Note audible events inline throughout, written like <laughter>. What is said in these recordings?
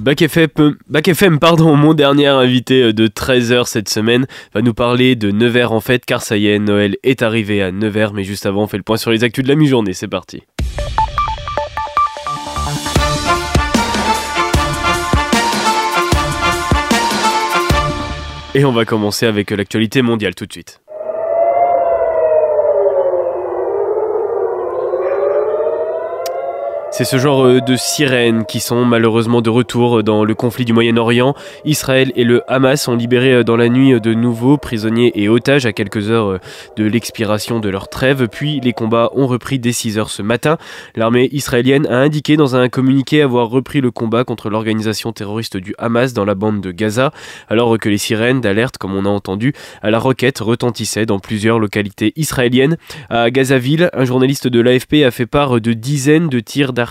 Bac FM, pardon, <laughs> mon dernier invité de 13h cette semaine va nous parler de Nevers en fait, car ça y est, Noël est arrivé à Nevers, mais juste avant, on fait le point sur les actus de la mi-journée, c'est parti. Et on va commencer avec l'actualité mondiale tout de suite. C'est ce genre euh, de sirènes qui sont malheureusement de retour dans le conflit du Moyen-Orient. Israël et le Hamas ont libéré euh, dans la nuit euh, de nouveaux prisonniers et otages à quelques heures de l'expiration de leur trêve, puis les combats ont repris dès 6 heures ce matin. L'armée israélienne a indiqué dans un communiqué avoir repris le combat contre l'organisation terroriste du Hamas dans la bande de Gaza, alors que les sirènes d'alerte, comme on a entendu, à la roquette retentissaient dans plusieurs localités israéliennes. À Gazaville, un journaliste de l'AFP a fait part de dizaines de tirs d'artillerie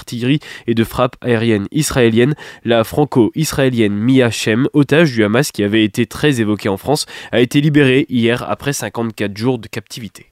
et de frappes aériennes israéliennes. La franco-israélienne Mia Shem, otage du Hamas qui avait été très évoquée en France, a été libérée hier après 54 jours de captivité.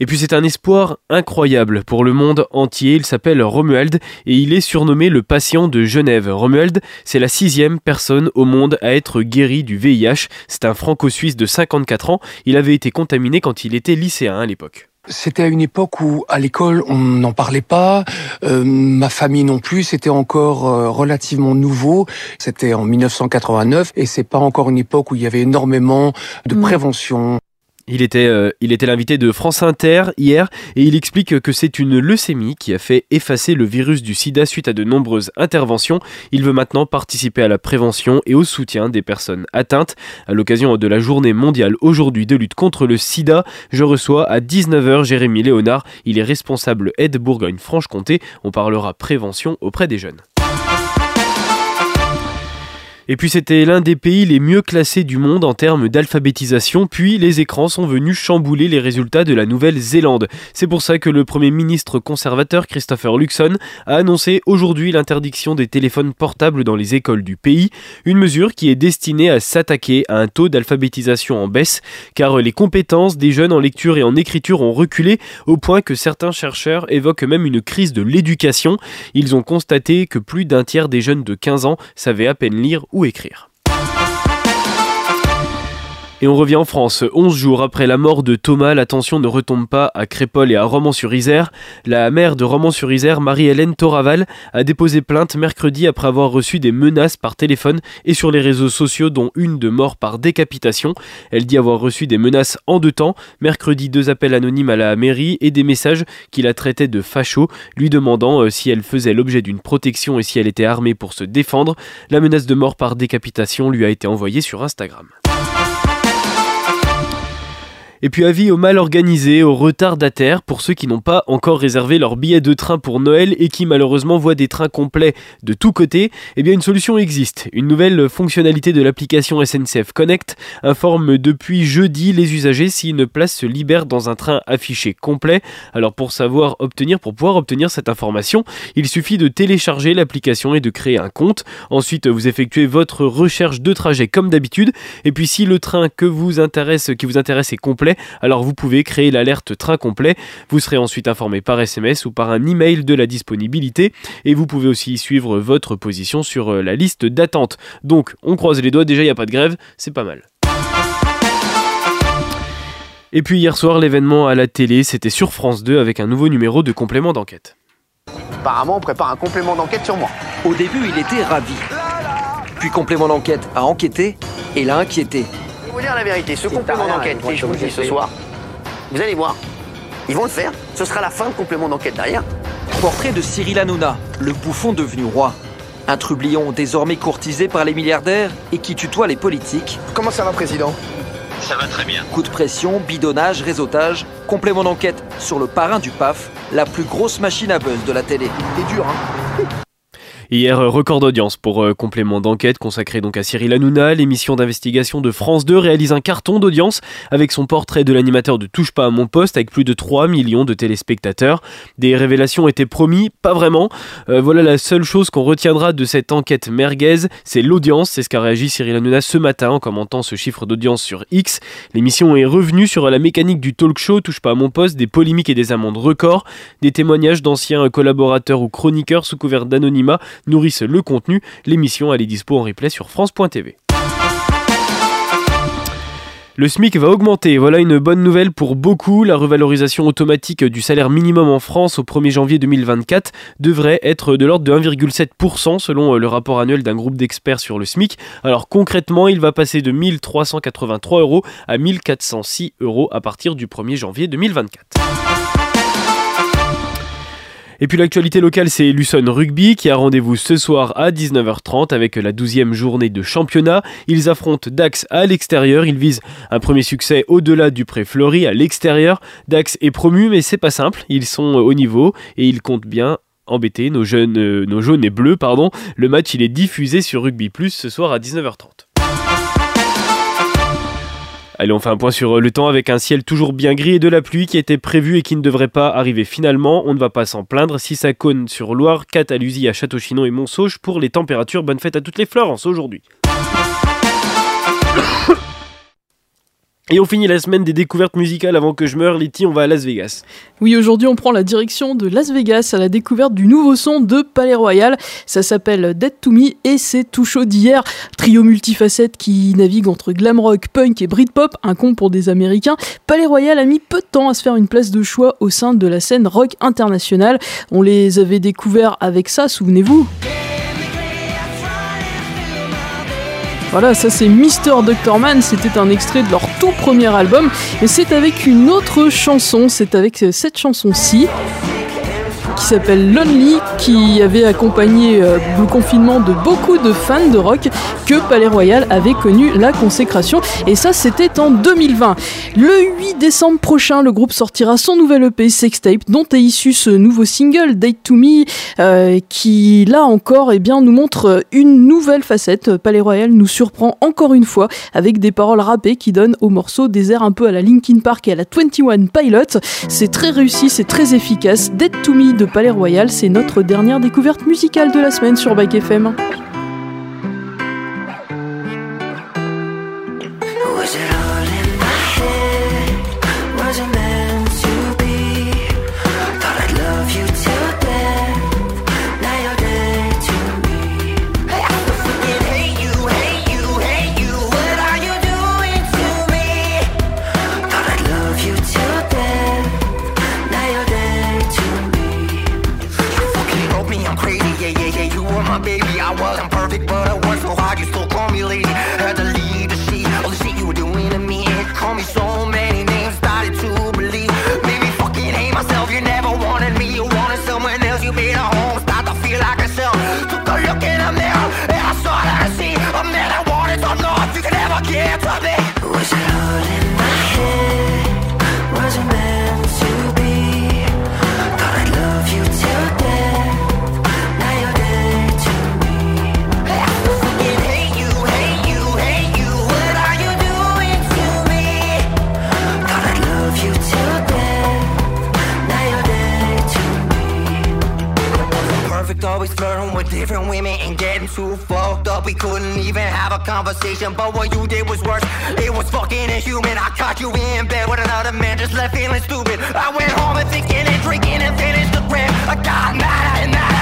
Et puis c'est un espoir incroyable pour le monde entier. Il s'appelle Romuald et il est surnommé le patient de Genève. Romuald, c'est la sixième personne au monde à être guéri du VIH. C'est un franco-suisse de 54 ans. Il avait été contaminé quand il était lycéen à l'époque. C'était à une époque où à l'école on n'en parlait pas, euh, ma famille non plus, c'était encore euh, relativement nouveau. C'était en 1989 et c'est pas encore une époque où il y avait énormément de mm. prévention. Il était, euh, il était l'invité de France Inter hier et il explique que c'est une leucémie qui a fait effacer le virus du sida suite à de nombreuses interventions. Il veut maintenant participer à la prévention et au soutien des personnes atteintes. À l'occasion de la journée mondiale aujourd'hui de lutte contre le sida, je reçois à 19h Jérémy Léonard. Il est responsable aide Bourgogne-Franche-Comté. On parlera prévention auprès des jeunes. Et puis c'était l'un des pays les mieux classés du monde en termes d'alphabétisation, puis les écrans sont venus chambouler les résultats de la Nouvelle-Zélande. C'est pour ça que le Premier ministre conservateur Christopher Luxon a annoncé aujourd'hui l'interdiction des téléphones portables dans les écoles du pays, une mesure qui est destinée à s'attaquer à un taux d'alphabétisation en baisse, car les compétences des jeunes en lecture et en écriture ont reculé au point que certains chercheurs évoquent même une crise de l'éducation. Ils ont constaté que plus d'un tiers des jeunes de 15 ans savaient à peine lire ou écrire. Et on revient en France. 11 jours après la mort de Thomas, l'attention ne retombe pas à Crépol et à Romans-sur-Isère. La mère de Romans-sur-Isère, Marie-Hélène Toraval, a déposé plainte mercredi après avoir reçu des menaces par téléphone et sur les réseaux sociaux, dont une de mort par décapitation. Elle dit avoir reçu des menaces en deux temps. Mercredi, deux appels anonymes à la mairie et des messages qui la traitaient de facho, lui demandant euh, si elle faisait l'objet d'une protection et si elle était armée pour se défendre. La menace de mort par décapitation lui a été envoyée sur Instagram. Et puis avis aux mal organisés, aux retardataires, pour ceux qui n'ont pas encore réservé leur billet de train pour Noël et qui malheureusement voient des trains complets de tous côtés, eh bien une solution existe. Une nouvelle fonctionnalité de l'application SNCF Connect informe depuis jeudi les usagers si une place se libère dans un train affiché complet. Alors pour savoir obtenir, pour pouvoir obtenir cette information, il suffit de télécharger l'application et de créer un compte. Ensuite, vous effectuez votre recherche de trajet comme d'habitude. Et puis si le train que vous intéresse, qui vous intéresse est complet, alors vous pouvez créer l'alerte train complet. Vous serez ensuite informé par SMS ou par un email de la disponibilité et vous pouvez aussi suivre votre position sur euh, la liste d'attente. Donc on croise les doigts, déjà il n'y a pas de grève, c'est pas mal. Et puis hier soir, l'événement à la télé, c'était sur France 2 avec un nouveau numéro de complément d'enquête. Apparemment, on prépare un complément d'enquête sur moi. Au début, il était ravi. Puis complément d'enquête a enquêté et l'a inquiété vous dire la vérité, ce complément d'enquête, et je vous le dis ce soir, vous allez voir, ils vont le faire, ce sera la fin de complément d'enquête derrière. Portrait de Cyril Hanouna, le bouffon devenu roi. Un trublion désormais courtisé par les milliardaires et qui tutoie les politiques. Comment ça va, président? Ça va très bien. Coup de pression, bidonnage, réseautage, complément d'enquête sur le parrain du PAF, la plus grosse machine à buzz de la télé. C'est dur, hein Hier, record d'audience pour euh, complément d'enquête consacré donc à Cyril Hanouna. L'émission d'investigation de France 2 réalise un carton d'audience avec son portrait de l'animateur de Touche pas à mon poste avec plus de 3 millions de téléspectateurs. Des révélations étaient promis, pas vraiment. Euh, voilà la seule chose qu'on retiendra de cette enquête merguez, c'est l'audience. C'est ce qu'a réagi Cyril Hanouna ce matin en commentant ce chiffre d'audience sur X. L'émission est revenue sur la mécanique du talk show Touche pas à mon poste, des polémiques et des amendes records, des témoignages d'anciens collaborateurs ou chroniqueurs sous couvert d'anonymat nourrissent le contenu. L'émission elle est dispo en replay sur France.tv. Le SMIC va augmenter, voilà une bonne nouvelle pour beaucoup. La revalorisation automatique du salaire minimum en France au 1er janvier 2024 devrait être de l'ordre de 1,7% selon le rapport annuel d'un groupe d'experts sur le SMIC. Alors concrètement, il va passer de 1383 euros à 1406 euros à partir du 1er janvier 2024. Et puis l'actualité locale, c'est Luson Rugby qui a rendez-vous ce soir à 19h30 avec la 12e journée de championnat. Ils affrontent Dax à l'extérieur. Ils visent un premier succès au-delà du pré-Fleury à l'extérieur. Dax est promu, mais c'est pas simple. Ils sont au niveau et ils comptent bien embêter nos euh, jaunes et bleus, pardon. Le match, il est diffusé sur Rugby Plus ce soir à 19h30. Allez, on fait un point sur euh, le temps avec un ciel toujours bien gris et de la pluie qui était prévu et qui ne devrait pas arriver finalement. On ne va pas s'en plaindre. Si ça cône sur Loire, 4 à Château-Chinon et Montsauge pour les températures. Bonne fête à toutes les Florences aujourd'hui. Et on finit la semaine des découvertes musicales avant que je meure. Letty, on va à Las Vegas. Oui, aujourd'hui on prend la direction de Las Vegas à la découverte du nouveau son de Palais Royal. Ça s'appelle Dead to Me et c'est tout chaud d'hier. Trio multifacette qui navigue entre glam rock, punk et Britpop, un con pour des Américains. Palais Royal a mis peu de temps à se faire une place de choix au sein de la scène rock internationale. On les avait découverts avec ça, souvenez-vous. Voilà, ça c'est Mister Doctor Man, c'était un extrait de leur tout premier album, et c'est avec une autre chanson, c'est avec cette chanson-ci qui s'appelle Lonely, qui avait accompagné euh, le confinement de beaucoup de fans de rock, que Palais Royal avait connu la consécration. Et ça, c'était en 2020. Le 8 décembre prochain, le groupe sortira son nouvel EP Sextape, dont est issu ce nouveau single Date to Me, euh, qui là encore, eh bien, nous montre une nouvelle facette. Palais Royal nous surprend encore une fois avec des paroles rappées qui donnent au morceau des airs un peu à la Linkin Park et à la 21 Pilot. C'est très réussi, c'est très efficace. Date to Me Palais Royal, c'est notre dernière découverte musicale de la semaine sur Bike FM. my baby I wasn't perfect, but I was so hard, you still call me lady. Had to conversation, but what you did was worse. It was fucking inhuman. I caught you in bed with another man, just left feeling stupid. I went home and thinking and drinking and finished the rent. I got mad and mad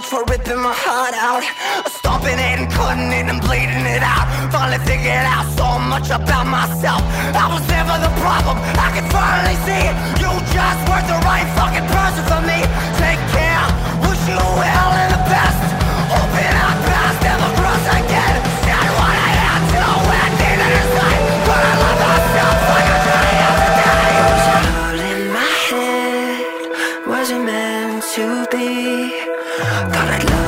much for ripping my heart out. Stomping it and cutting it and bleeding it out. Finally figured out so much about myself. I was never the problem. I can finally see it. You just weren't the right fucking person for me. Take care. Wish you well and the best. Open up past, never cross again. Said what I had to and needed to say. But I love myself like I should yesterday. Was it all in my head? Was it meant to be? Thought I'd love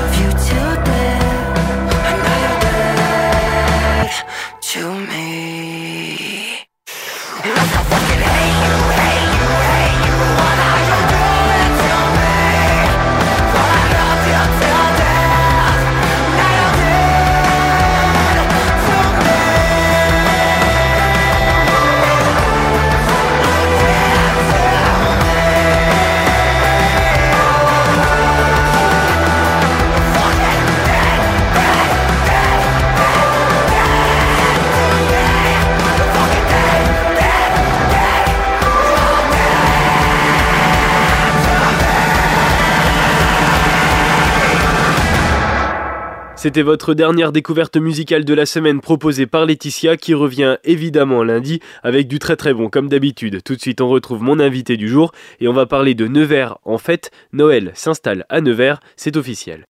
C'était votre dernière découverte musicale de la semaine proposée par Laetitia qui revient évidemment lundi avec du très très bon comme d'habitude. Tout de suite on retrouve mon invité du jour et on va parler de Nevers. En fait, Noël s'installe à Nevers, c'est officiel.